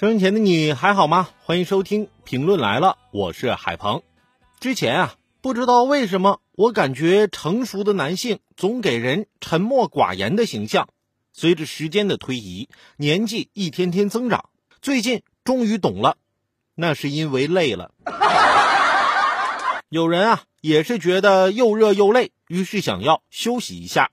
收音前的你还好吗？欢迎收听评论来了，我是海鹏。之前啊，不知道为什么，我感觉成熟的男性总给人沉默寡言的形象。随着时间的推移，年纪一天天增长，最近终于懂了，那是因为累了。有人啊，也是觉得又热又累，于是想要休息一下。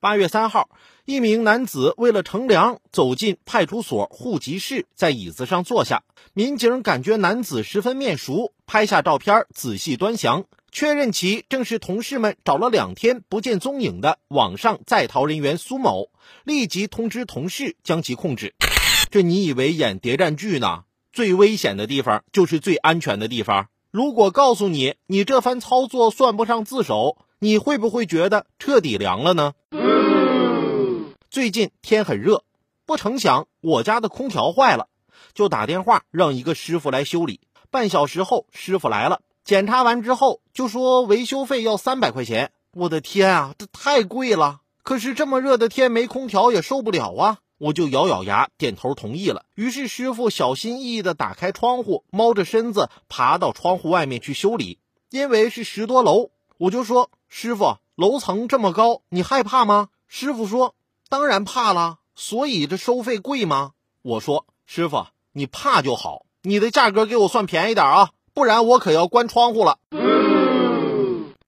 八月三号。一名男子为了乘凉，走进派出所户籍室，在椅子上坐下。民警感觉男子十分面熟，拍下照片，仔细端详，确认其正是同事们找了两天不见踪影的网上在逃人员苏某，立即通知同事将其控制。这你以为演谍战剧呢？最危险的地方就是最安全的地方。如果告诉你，你这番操作算不上自首，你会不会觉得彻底凉了呢？最近天很热，不成想我家的空调坏了，就打电话让一个师傅来修理。半小时后，师傅来了，检查完之后就说维修费要三百块钱。我的天啊，这太贵了！可是这么热的天没空调也受不了啊！我就咬咬牙点头同意了。于是师傅小心翼翼地打开窗户，猫着身子爬到窗户外面去修理。因为是十多楼，我就说师傅，楼层这么高，你害怕吗？师傅说。当然怕了，所以这收费贵吗？我说师傅，你怕就好，你的价格给我算便宜点啊，不然我可要关窗户了。